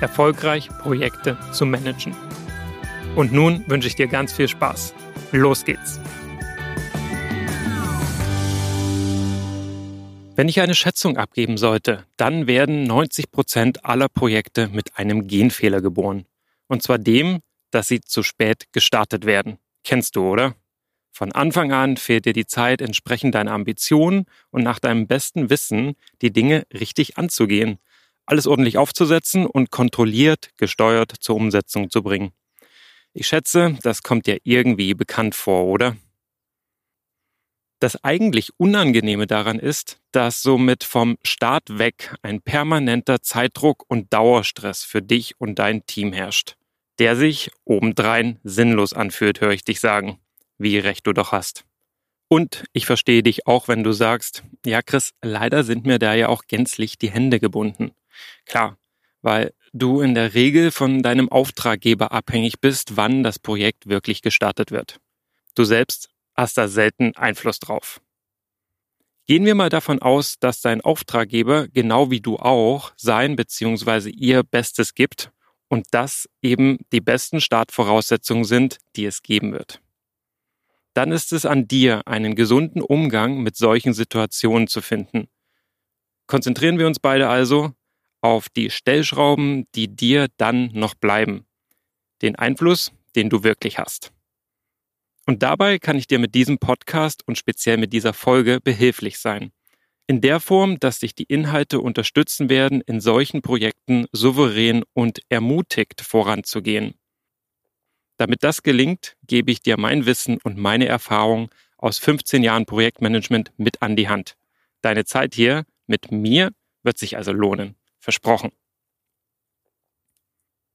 erfolgreich Projekte zu managen. Und nun wünsche ich dir ganz viel Spaß. Los geht's! Wenn ich eine Schätzung abgeben sollte, dann werden 90 Prozent aller Projekte mit einem Genfehler geboren. Und zwar dem, dass sie zu spät gestartet werden. Kennst du, oder? Von Anfang an fehlt dir die Zeit, entsprechend deiner Ambitionen und nach deinem besten Wissen die Dinge richtig anzugehen alles ordentlich aufzusetzen und kontrolliert, gesteuert zur Umsetzung zu bringen. Ich schätze, das kommt dir irgendwie bekannt vor, oder? Das eigentlich Unangenehme daran ist, dass somit vom Start weg ein permanenter Zeitdruck und Dauerstress für dich und dein Team herrscht, der sich obendrein sinnlos anfühlt, höre ich dich sagen, wie recht du doch hast. Und ich verstehe dich auch, wenn du sagst, ja Chris, leider sind mir da ja auch gänzlich die Hände gebunden. Klar, weil du in der Regel von deinem Auftraggeber abhängig bist, wann das Projekt wirklich gestartet wird. Du selbst hast da selten Einfluss drauf. Gehen wir mal davon aus, dass dein Auftraggeber genau wie du auch sein bzw. ihr Bestes gibt und das eben die besten Startvoraussetzungen sind, die es geben wird. Dann ist es an dir, einen gesunden Umgang mit solchen Situationen zu finden. Konzentrieren wir uns beide also auf die Stellschrauben, die dir dann noch bleiben. Den Einfluss, den du wirklich hast. Und dabei kann ich dir mit diesem Podcast und speziell mit dieser Folge behilflich sein. In der Form, dass dich die Inhalte unterstützen werden, in solchen Projekten souverän und ermutigt voranzugehen. Damit das gelingt, gebe ich dir mein Wissen und meine Erfahrung aus 15 Jahren Projektmanagement mit an die Hand. Deine Zeit hier mit mir wird sich also lohnen. Versprochen.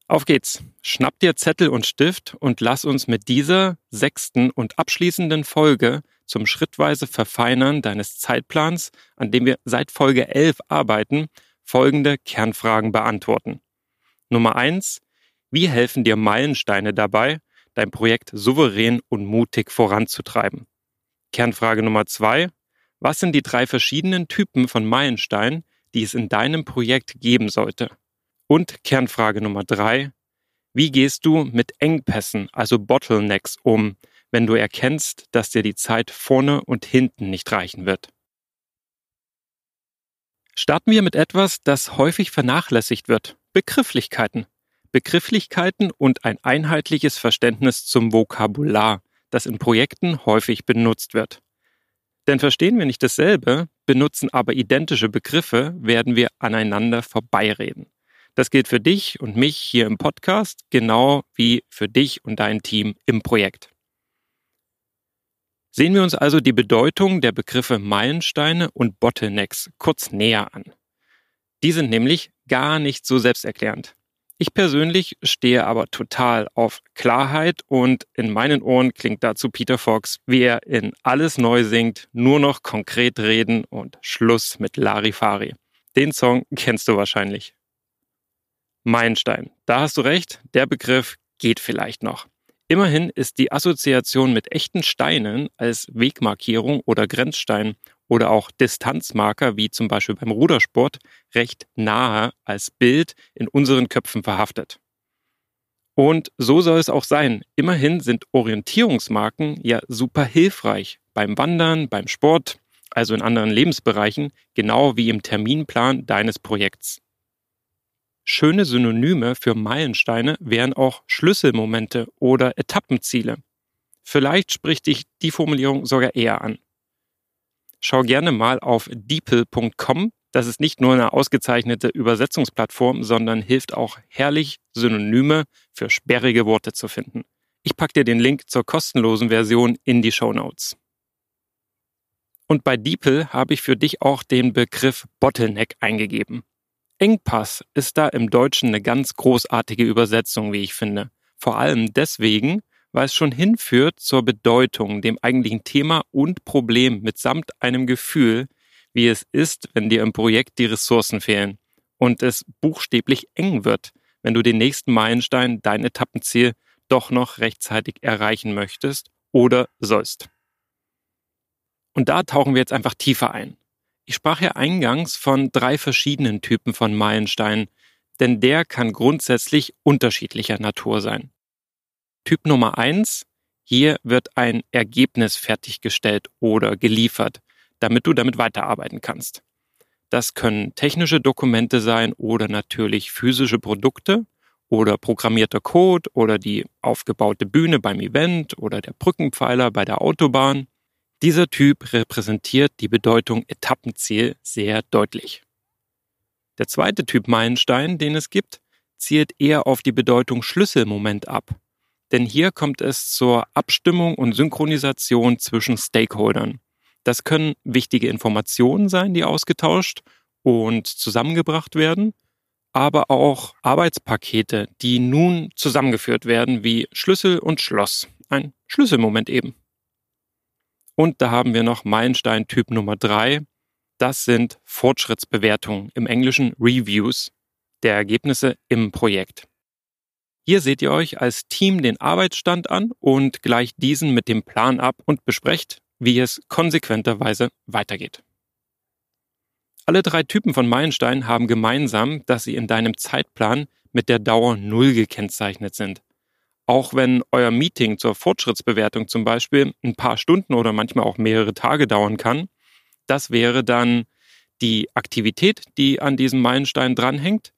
Auf geht's. Schnapp dir Zettel und Stift und lass uns mit dieser sechsten und abschließenden Folge zum schrittweise Verfeinern deines Zeitplans, an dem wir seit Folge 11 arbeiten, folgende Kernfragen beantworten. Nummer eins: Wie helfen dir Meilensteine dabei, dein Projekt souverän und mutig voranzutreiben? Kernfrage Nummer zwei: Was sind die drei verschiedenen Typen von Meilensteinen, die es in deinem Projekt geben sollte? Und Kernfrage Nummer drei, wie gehst du mit Engpässen, also Bottlenecks, um, wenn du erkennst, dass dir die Zeit vorne und hinten nicht reichen wird? Starten wir mit etwas, das häufig vernachlässigt wird. Begrifflichkeiten. Begrifflichkeiten und ein einheitliches Verständnis zum Vokabular, das in Projekten häufig benutzt wird. Denn verstehen wir nicht dasselbe, benutzen aber identische Begriffe, werden wir aneinander vorbeireden. Das gilt für dich und mich hier im Podcast, genau wie für dich und dein Team im Projekt. Sehen wir uns also die Bedeutung der Begriffe Meilensteine und Bottlenecks kurz näher an. Die sind nämlich gar nicht so selbsterklärend. Ich persönlich stehe aber total auf Klarheit und in meinen Ohren klingt dazu Peter Fox, wie er in Alles neu singt, nur noch konkret reden und Schluss mit Larifari. Den Song kennst du wahrscheinlich. Meilenstein. Da hast du recht, der Begriff geht vielleicht noch. Immerhin ist die Assoziation mit echten Steinen als Wegmarkierung oder Grenzstein oder auch Distanzmarker, wie zum Beispiel beim Rudersport, recht nahe als Bild in unseren Köpfen verhaftet. Und so soll es auch sein. Immerhin sind Orientierungsmarken ja super hilfreich beim Wandern, beim Sport, also in anderen Lebensbereichen, genau wie im Terminplan deines Projekts. schöne Synonyme für Meilensteine wären auch Schlüsselmomente oder Etappenziele. Vielleicht spricht dich die Formulierung sogar eher an. Schau gerne mal auf deeple.com. Das ist nicht nur eine ausgezeichnete Übersetzungsplattform, sondern hilft auch herrlich, Synonyme für sperrige Worte zu finden. Ich packe dir den Link zur kostenlosen Version in die Show Notes. Und bei DeepL habe ich für dich auch den Begriff Bottleneck eingegeben. Engpass ist da im Deutschen eine ganz großartige Übersetzung, wie ich finde. Vor allem deswegen, weil es schon hinführt zur Bedeutung, dem eigentlichen Thema und Problem mitsamt einem Gefühl, wie es ist, wenn dir im Projekt die Ressourcen fehlen und es buchstäblich eng wird, wenn du den nächsten Meilenstein, dein Etappenziel, doch noch rechtzeitig erreichen möchtest oder sollst. Und da tauchen wir jetzt einfach tiefer ein. Ich sprach ja eingangs von drei verschiedenen Typen von Meilensteinen, denn der kann grundsätzlich unterschiedlicher Natur sein. Typ Nummer eins: hier wird ein Ergebnis fertiggestellt oder geliefert, damit du damit weiterarbeiten kannst. Das können technische Dokumente sein oder natürlich physische Produkte oder programmierter Code oder die aufgebaute Bühne beim Event oder der Brückenpfeiler bei der Autobahn. Dieser Typ repräsentiert die Bedeutung Etappenziel sehr deutlich. Der zweite Typ Meilenstein, den es gibt, zielt eher auf die Bedeutung Schlüsselmoment ab. Denn hier kommt es zur Abstimmung und Synchronisation zwischen Stakeholdern. Das können wichtige Informationen sein, die ausgetauscht und zusammengebracht werden, aber auch Arbeitspakete, die nun zusammengeführt werden wie Schlüssel und Schloss. Ein Schlüsselmoment eben. Und da haben wir noch Meilenstein Typ Nummer drei. Das sind Fortschrittsbewertungen, im Englischen Reviews der Ergebnisse im Projekt. Hier seht ihr euch als Team den Arbeitsstand an und gleicht diesen mit dem Plan ab und besprecht, wie es konsequenterweise weitergeht. Alle drei Typen von Meilensteinen haben gemeinsam, dass sie in deinem Zeitplan mit der Dauer Null gekennzeichnet sind. Auch wenn euer Meeting zur Fortschrittsbewertung zum Beispiel ein paar Stunden oder manchmal auch mehrere Tage dauern kann, das wäre dann die Aktivität, die an diesem Meilenstein dranhängt.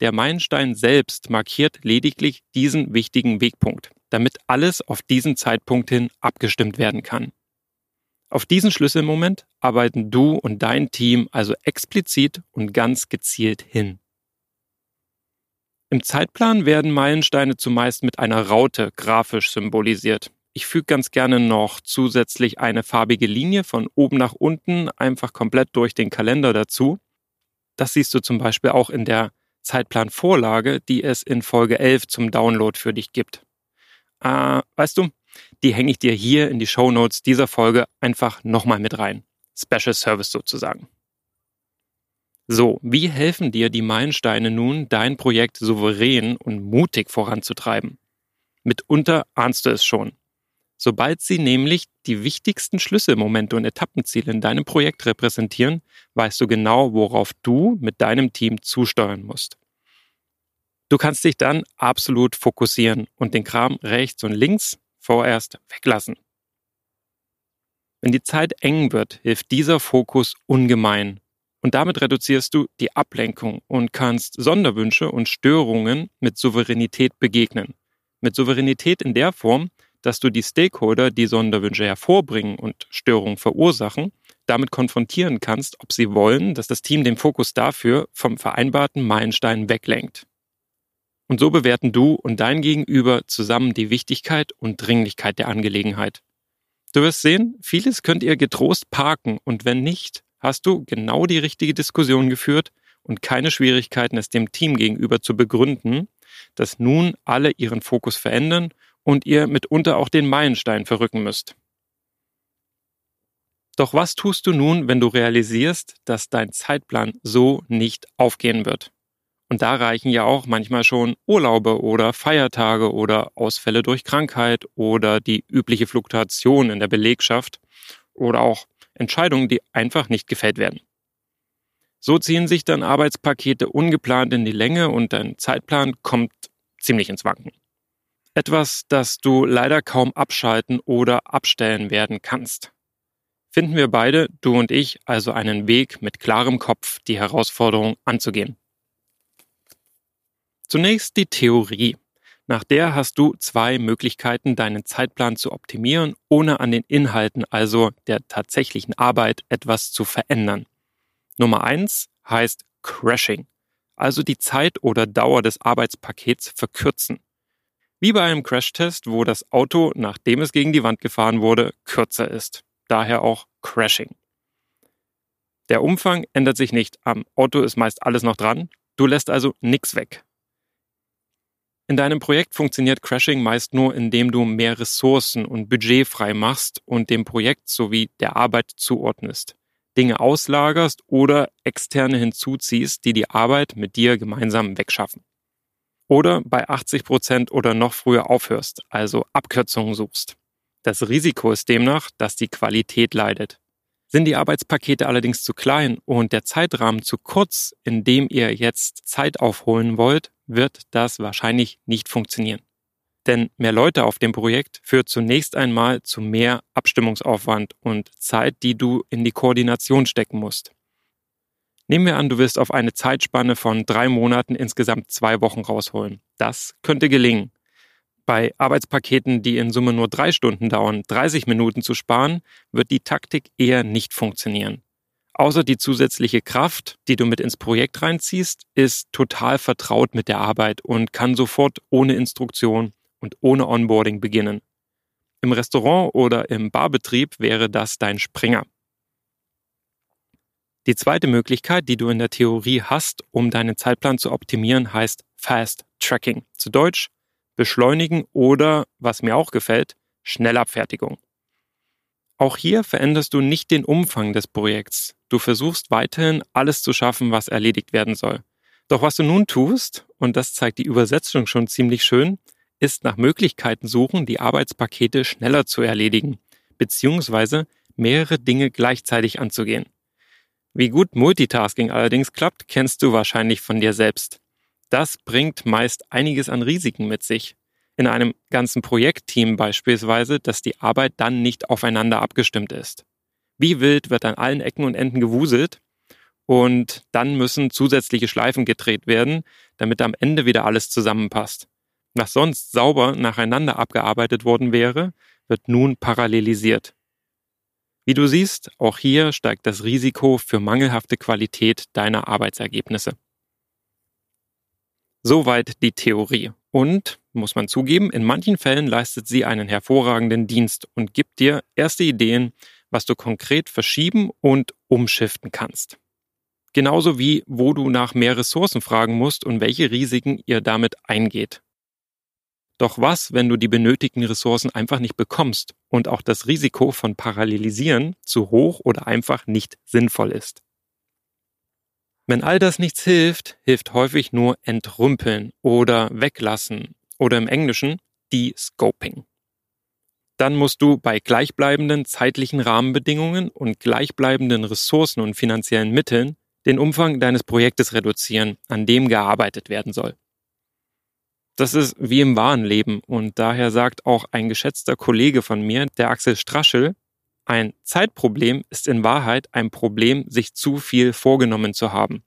Der Meilenstein selbst markiert lediglich diesen wichtigen Wegpunkt, damit alles auf diesen Zeitpunkt hin abgestimmt werden kann. Auf diesen Schlüsselmoment arbeiten du und dein Team also explizit und ganz gezielt hin. Im Zeitplan werden Meilensteine zumeist mit einer Raute grafisch symbolisiert. Ich füge ganz gerne noch zusätzlich eine farbige Linie von oben nach unten einfach komplett durch den Kalender dazu. Das siehst du zum Beispiel auch in der Zeitplanvorlage, die es in Folge 11 zum Download für dich gibt. Äh, weißt du, die hänge ich dir hier in die Show Notes dieser Folge einfach nochmal mit rein. Special Service sozusagen. So, wie helfen dir die Meilensteine nun, dein Projekt souverän und mutig voranzutreiben? Mitunter ahnst du es schon. Sobald sie nämlich die wichtigsten Schlüsselmomente und Etappenziele in deinem Projekt repräsentieren, weißt du genau, worauf du mit deinem Team zusteuern musst. Du kannst dich dann absolut fokussieren und den Kram rechts und links vorerst weglassen. Wenn die Zeit eng wird, hilft dieser Fokus ungemein. Und damit reduzierst du die Ablenkung und kannst Sonderwünsche und Störungen mit Souveränität begegnen. Mit Souveränität in der Form, dass du die Stakeholder, die Sonderwünsche hervorbringen und Störungen verursachen, damit konfrontieren kannst, ob sie wollen, dass das Team den Fokus dafür vom vereinbarten Meilenstein weglenkt. Und so bewerten du und dein Gegenüber zusammen die Wichtigkeit und Dringlichkeit der Angelegenheit. Du wirst sehen, vieles könnt ihr getrost parken und wenn nicht, hast du genau die richtige Diskussion geführt und keine Schwierigkeiten, es dem Team gegenüber zu begründen, dass nun alle ihren Fokus verändern und ihr mitunter auch den Meilenstein verrücken müsst. Doch was tust du nun, wenn du realisierst, dass dein Zeitplan so nicht aufgehen wird? Und da reichen ja auch manchmal schon Urlaube oder Feiertage oder Ausfälle durch Krankheit oder die übliche Fluktuation in der Belegschaft oder auch Entscheidungen, die einfach nicht gefällt werden. So ziehen sich dann Arbeitspakete ungeplant in die Länge und dein Zeitplan kommt ziemlich ins Wanken. Etwas, das du leider kaum abschalten oder abstellen werden kannst. Finden wir beide, du und ich, also einen Weg mit klarem Kopf, die Herausforderung anzugehen. Zunächst die Theorie. Nach der hast du zwei Möglichkeiten, deinen Zeitplan zu optimieren, ohne an den Inhalten, also der tatsächlichen Arbeit, etwas zu verändern. Nummer eins heißt Crashing, also die Zeit oder Dauer des Arbeitspakets verkürzen. Wie bei einem Crashtest, wo das Auto, nachdem es gegen die Wand gefahren wurde, kürzer ist. Daher auch Crashing. Der Umfang ändert sich nicht. Am Auto ist meist alles noch dran. Du lässt also nichts weg. In deinem Projekt funktioniert Crashing meist nur, indem du mehr Ressourcen und Budget frei machst und dem Projekt sowie der Arbeit zuordnest, Dinge auslagerst oder externe hinzuziehst, die die Arbeit mit dir gemeinsam wegschaffen oder bei 80 Prozent oder noch früher aufhörst, also Abkürzungen suchst. Das Risiko ist demnach, dass die Qualität leidet. Sind die Arbeitspakete allerdings zu klein und der Zeitrahmen zu kurz, in dem ihr jetzt Zeit aufholen wollt, wird das wahrscheinlich nicht funktionieren. Denn mehr Leute auf dem Projekt führt zunächst einmal zu mehr Abstimmungsaufwand und Zeit, die du in die Koordination stecken musst. Nehmen wir an, du wirst auf eine Zeitspanne von drei Monaten insgesamt zwei Wochen rausholen. Das könnte gelingen. Bei Arbeitspaketen, die in Summe nur drei Stunden dauern, 30 Minuten zu sparen, wird die Taktik eher nicht funktionieren. Außer die zusätzliche Kraft, die du mit ins Projekt reinziehst, ist total vertraut mit der Arbeit und kann sofort ohne Instruktion und ohne Onboarding beginnen. Im Restaurant oder im Barbetrieb wäre das dein Springer. Die zweite Möglichkeit, die du in der Theorie hast, um deinen Zeitplan zu optimieren, heißt Fast Tracking. Zu Deutsch beschleunigen oder, was mir auch gefällt, Schnellabfertigung. Auch hier veränderst du nicht den Umfang des Projekts. Du versuchst weiterhin alles zu schaffen, was erledigt werden soll. Doch was du nun tust, und das zeigt die Übersetzung schon ziemlich schön, ist nach Möglichkeiten suchen, die Arbeitspakete schneller zu erledigen, beziehungsweise mehrere Dinge gleichzeitig anzugehen. Wie gut Multitasking allerdings klappt, kennst du wahrscheinlich von dir selbst. Das bringt meist einiges an Risiken mit sich. In einem ganzen Projektteam beispielsweise, dass die Arbeit dann nicht aufeinander abgestimmt ist. Wie wild wird an allen Ecken und Enden gewuselt und dann müssen zusätzliche Schleifen gedreht werden, damit am Ende wieder alles zusammenpasst. Was sonst sauber nacheinander abgearbeitet worden wäre, wird nun parallelisiert. Wie du siehst, auch hier steigt das Risiko für mangelhafte Qualität deiner Arbeitsergebnisse. Soweit die Theorie. Und, muss man zugeben, in manchen Fällen leistet sie einen hervorragenden Dienst und gibt dir erste Ideen, was du konkret verschieben und umschiften kannst. Genauso wie, wo du nach mehr Ressourcen fragen musst und welche Risiken ihr damit eingeht. Doch was, wenn du die benötigten Ressourcen einfach nicht bekommst und auch das Risiko von Parallelisieren zu hoch oder einfach nicht sinnvoll ist? Wenn all das nichts hilft, hilft häufig nur entrümpeln oder weglassen oder im Englischen de-scoping. Dann musst du bei gleichbleibenden zeitlichen Rahmenbedingungen und gleichbleibenden Ressourcen und finanziellen Mitteln den Umfang deines Projektes reduzieren, an dem gearbeitet werden soll. Das ist wie im wahren Leben und daher sagt auch ein geschätzter Kollege von mir, der Axel Straschel, ein Zeitproblem ist in Wahrheit ein Problem, sich zu viel vorgenommen zu haben.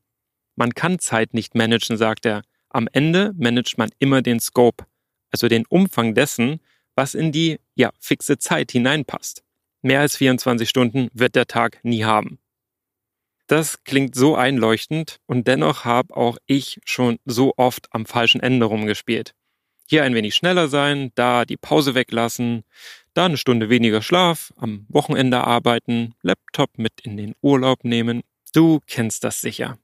Man kann Zeit nicht managen, sagt er. Am Ende managt man immer den Scope, also den Umfang dessen, was in die ja fixe Zeit hineinpasst. Mehr als 24 Stunden wird der Tag nie haben. Das klingt so einleuchtend und dennoch habe auch ich schon so oft am falschen Ende rumgespielt. Hier ein wenig schneller sein, da die Pause weglassen, da eine Stunde weniger Schlaf, am Wochenende arbeiten, Laptop mit in den Urlaub nehmen. Du kennst das sicher.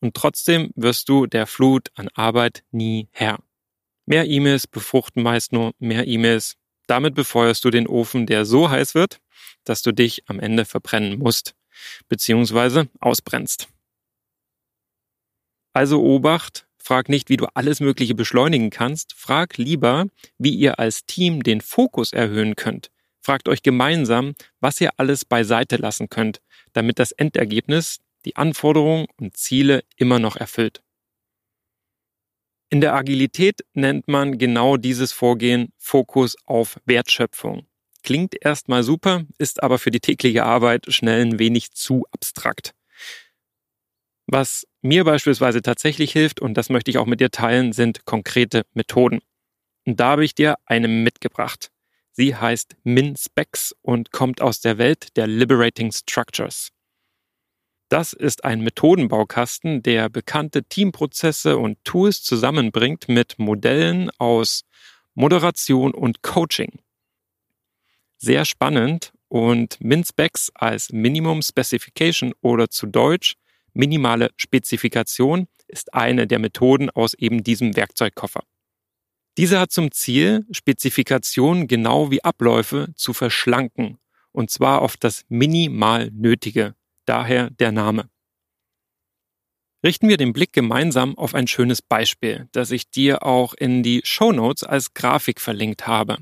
Und trotzdem wirst du der Flut an Arbeit nie Herr. Mehr E-Mails befruchten meist nur mehr E-Mails. Damit befeuerst du den Ofen, der so heiß wird, dass du dich am Ende verbrennen musst beziehungsweise ausbrennst. Also Obacht, frag nicht, wie du alles Mögliche beschleunigen kannst, frag lieber, wie ihr als Team den Fokus erhöhen könnt. Fragt euch gemeinsam, was ihr alles beiseite lassen könnt, damit das Endergebnis die Anforderungen und Ziele immer noch erfüllt. In der Agilität nennt man genau dieses Vorgehen Fokus auf Wertschöpfung. Klingt erstmal super, ist aber für die tägliche Arbeit schnell ein wenig zu abstrakt. Was mir beispielsweise tatsächlich hilft, und das möchte ich auch mit dir teilen, sind konkrete Methoden. Und da habe ich dir eine mitgebracht. Sie heißt MinSpecs und kommt aus der Welt der Liberating Structures. Das ist ein Methodenbaukasten, der bekannte Teamprozesse und Tools zusammenbringt mit Modellen aus Moderation und Coaching. Sehr spannend und MinSpecs als Minimum Specification oder zu Deutsch minimale Spezifikation ist eine der Methoden aus eben diesem Werkzeugkoffer. Diese hat zum Ziel, Spezifikationen genau wie Abläufe zu verschlanken, und zwar auf das minimal Nötige, daher der Name. Richten wir den Blick gemeinsam auf ein schönes Beispiel, das ich dir auch in die Show Notes als Grafik verlinkt habe.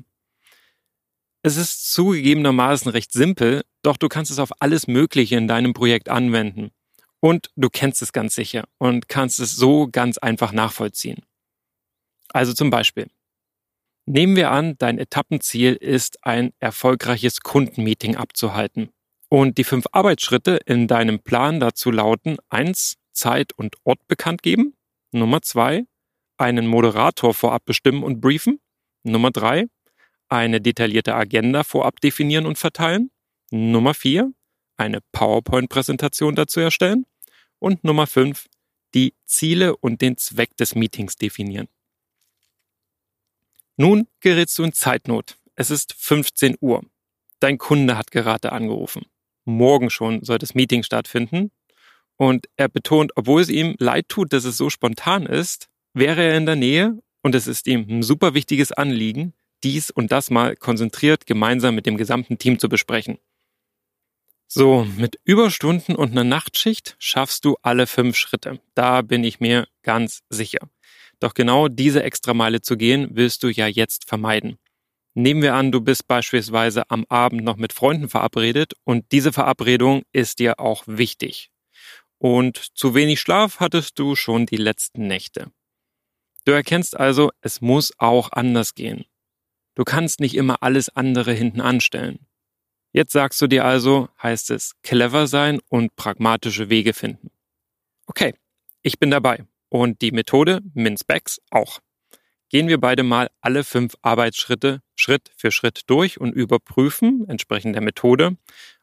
Es ist zugegebenermaßen recht simpel, doch du kannst es auf alles Mögliche in deinem Projekt anwenden. Und du kennst es ganz sicher und kannst es so ganz einfach nachvollziehen. Also zum Beispiel. Nehmen wir an, dein Etappenziel ist, ein erfolgreiches Kundenmeeting abzuhalten. Und die fünf Arbeitsschritte in deinem Plan dazu lauten, eins, Zeit und Ort bekannt geben. Nummer zwei, einen Moderator vorab bestimmen und briefen. Nummer drei, eine detaillierte Agenda vorab definieren und verteilen. Nummer vier, eine PowerPoint-Präsentation dazu erstellen. Und Nummer fünf, die Ziele und den Zweck des Meetings definieren. Nun gerätst du in Zeitnot. Es ist 15 Uhr. Dein Kunde hat gerade angerufen. Morgen schon soll das Meeting stattfinden. Und er betont, obwohl es ihm leid tut, dass es so spontan ist, wäre er in der Nähe und es ist ihm ein super wichtiges Anliegen, dies und das mal konzentriert gemeinsam mit dem gesamten Team zu besprechen. So, mit Überstunden und einer Nachtschicht schaffst du alle fünf Schritte. Da bin ich mir ganz sicher. Doch genau diese Extrameile zu gehen, willst du ja jetzt vermeiden. Nehmen wir an, du bist beispielsweise am Abend noch mit Freunden verabredet und diese Verabredung ist dir auch wichtig. Und zu wenig Schlaf hattest du schon die letzten Nächte. Du erkennst also, es muss auch anders gehen. Du kannst nicht immer alles andere hinten anstellen. Jetzt sagst du dir also, heißt es clever sein und pragmatische Wege finden. Okay, ich bin dabei. Und die Methode MinSpecs auch. Gehen wir beide mal alle fünf Arbeitsschritte Schritt für Schritt durch und überprüfen, entsprechend der Methode,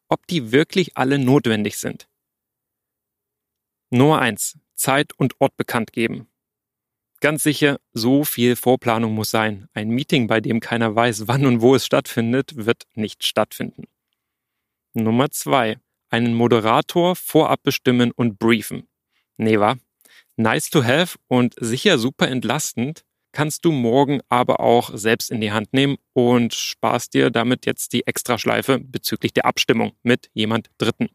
ob die wirklich alle notwendig sind. Nummer eins: Zeit und Ort bekannt geben. Ganz sicher, so viel Vorplanung muss sein. Ein Meeting, bei dem keiner weiß, wann und wo es stattfindet, wird nicht stattfinden. Nummer zwei: Einen Moderator vorab bestimmen und briefen. Nee, wa? nice to have und sicher super entlastend, kannst du morgen aber auch selbst in die Hand nehmen und sparst dir damit jetzt die Extraschleife bezüglich der Abstimmung mit jemand Dritten.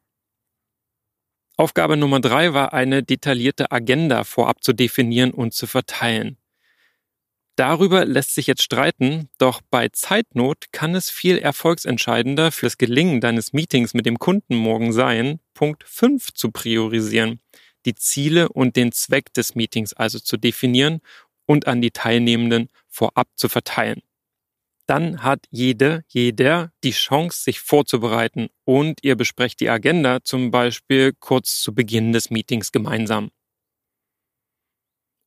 Aufgabe Nummer drei war eine detaillierte Agenda vorab zu definieren und zu verteilen. Darüber lässt sich jetzt streiten, doch bei Zeitnot kann es viel erfolgsentscheidender fürs Gelingen deines Meetings mit dem Kunden morgen sein, Punkt 5 zu priorisieren die Ziele und den Zweck des Meetings also zu definieren und an die Teilnehmenden vorab zu verteilen. Dann hat jede, jeder die Chance, sich vorzubereiten und ihr besprecht die Agenda zum Beispiel kurz zu Beginn des Meetings gemeinsam.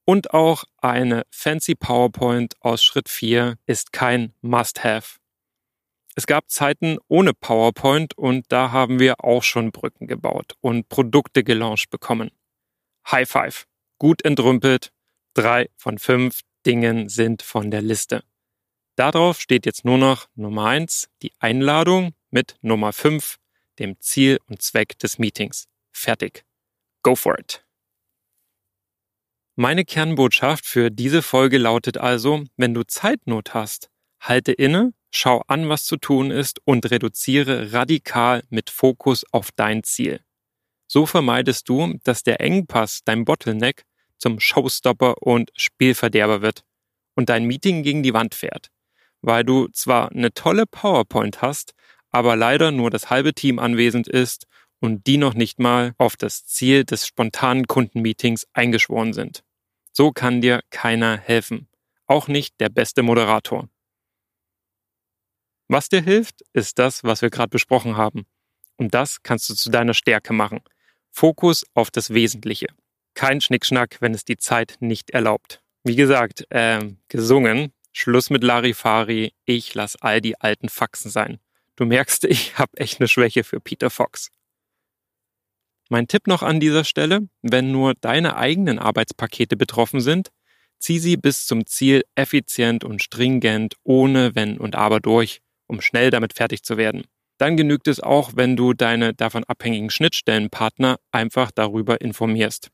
Und auch eine fancy PowerPoint aus Schritt 4 ist kein Must-Have. Es gab Zeiten ohne PowerPoint und da haben wir auch schon Brücken gebaut und Produkte gelauncht bekommen. High Five. Gut entrümpelt. Drei von fünf Dingen sind von der Liste. Darauf steht jetzt nur noch Nummer eins, die Einladung mit Nummer fünf, dem Ziel und Zweck des Meetings. Fertig. Go for it. Meine Kernbotschaft für diese Folge lautet also, wenn du Zeitnot hast, halte inne, schau an, was zu tun ist und reduziere radikal mit Fokus auf dein Ziel. So vermeidest du, dass der Engpass, dein Bottleneck, zum Showstopper und Spielverderber wird und dein Meeting gegen die Wand fährt, weil du zwar eine tolle PowerPoint hast, aber leider nur das halbe Team anwesend ist und die noch nicht mal auf das Ziel des spontanen Kundenmeetings eingeschworen sind. So kann dir keiner helfen, auch nicht der beste Moderator. Was dir hilft, ist das, was wir gerade besprochen haben. Und das kannst du zu deiner Stärke machen – Fokus auf das Wesentliche. Kein Schnickschnack, wenn es die Zeit nicht erlaubt. Wie gesagt, äh, gesungen, Schluss mit Larifari, ich lass all die alten Faxen sein. Du merkst, ich habe echt eine Schwäche für Peter Fox. Mein Tipp noch an dieser Stelle, wenn nur deine eigenen Arbeitspakete betroffen sind, zieh sie bis zum Ziel effizient und stringent ohne Wenn und Aber durch, um schnell damit fertig zu werden. Dann genügt es auch, wenn du deine davon abhängigen Schnittstellenpartner einfach darüber informierst.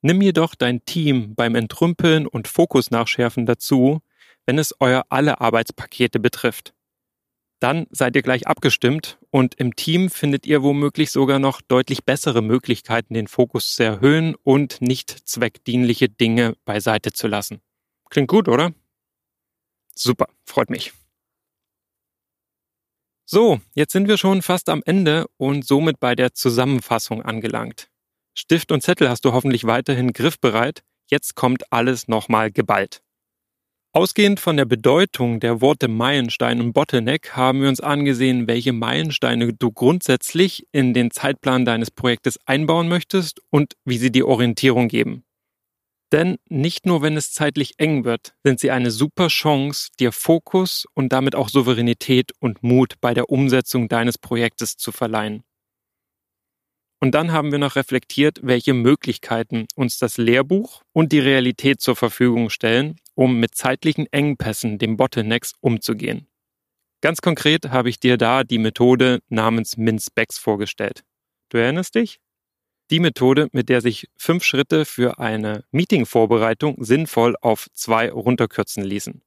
Nimm jedoch dein Team beim Entrümpeln und Fokus nachschärfen dazu, wenn es euer alle Arbeitspakete betrifft. Dann seid ihr gleich abgestimmt und im Team findet ihr womöglich sogar noch deutlich bessere Möglichkeiten, den Fokus zu erhöhen und nicht zweckdienliche Dinge beiseite zu lassen. Klingt gut, oder? Super, freut mich. So, jetzt sind wir schon fast am Ende und somit bei der Zusammenfassung angelangt. Stift und Zettel hast du hoffentlich weiterhin griffbereit. Jetzt kommt alles nochmal geballt. Ausgehend von der Bedeutung der Worte Meilenstein und Bottleneck haben wir uns angesehen, welche Meilensteine du grundsätzlich in den Zeitplan deines Projektes einbauen möchtest und wie sie die Orientierung geben. Denn nicht nur wenn es zeitlich eng wird, sind sie eine super Chance, dir Fokus und damit auch Souveränität und Mut bei der Umsetzung deines Projektes zu verleihen. Und dann haben wir noch reflektiert, welche Möglichkeiten uns das Lehrbuch und die Realität zur Verfügung stellen, um mit zeitlichen Engpässen, dem Bottlenecks, umzugehen. Ganz konkret habe ich dir da die Methode namens Min-Specs vorgestellt. Du erinnerst dich? Die Methode, mit der sich fünf Schritte für eine Meeting-Vorbereitung sinnvoll auf zwei runterkürzen ließen.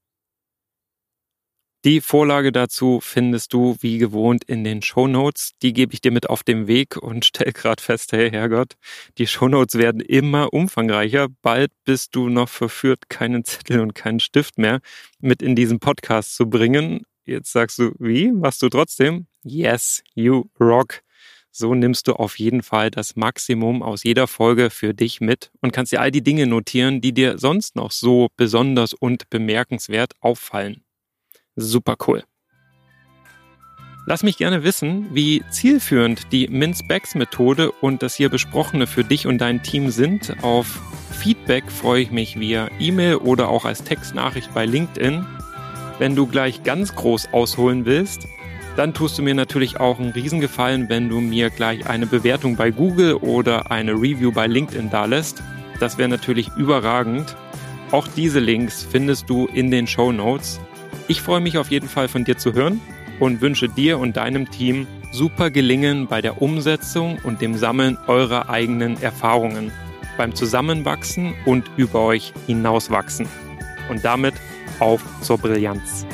Die Vorlage dazu findest du wie gewohnt in den Show Notes. Die gebe ich dir mit auf den Weg und stell gerade fest, hey Herrgott, die Show Notes werden immer umfangreicher. Bald bist du noch verführt, keinen Zettel und keinen Stift mehr mit in diesen Podcast zu bringen. Jetzt sagst du, wie? Machst du trotzdem? Yes, you rock. So nimmst du auf jeden Fall das Maximum aus jeder Folge für dich mit und kannst dir all die Dinge notieren, die dir sonst noch so besonders und bemerkenswert auffallen. Super cool. Lass mich gerne wissen, wie zielführend die Mince-Bags-Methode und das hier besprochene für dich und dein Team sind. Auf Feedback freue ich mich via E-Mail oder auch als Textnachricht bei LinkedIn. Wenn du gleich ganz groß ausholen willst, dann tust du mir natürlich auch einen Riesengefallen, wenn du mir gleich eine Bewertung bei Google oder eine Review bei LinkedIn dalässt. Das wäre natürlich überragend. Auch diese Links findest du in den Show Notes. Ich freue mich auf jeden Fall von dir zu hören und wünsche dir und deinem Team super Gelingen bei der Umsetzung und dem Sammeln eurer eigenen Erfahrungen, beim Zusammenwachsen und über euch hinauswachsen. Und damit auf zur Brillanz.